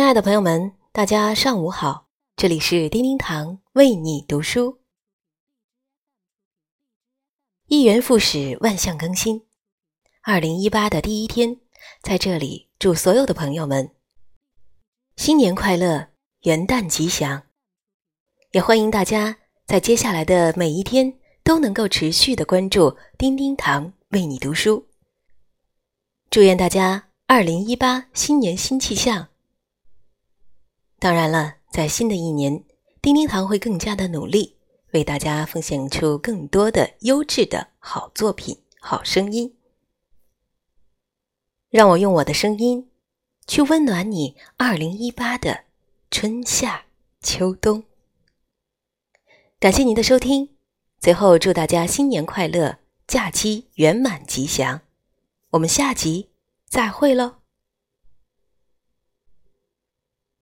亲爱的朋友们，大家上午好！这里是叮叮堂为你读书。一元复始，万象更新。二零一八的第一天，在这里祝所有的朋友们新年快乐，元旦吉祥！也欢迎大家在接下来的每一天都能够持续的关注叮叮堂为你读书。祝愿大家二零一八新年新气象！当然了，在新的一年，叮叮堂会更加的努力，为大家奉献出更多的优质的好作品、好声音。让我用我的声音，去温暖你二零一八的春夏秋冬。感谢您的收听，最后祝大家新年快乐，假期圆满吉祥。我们下集再会喽。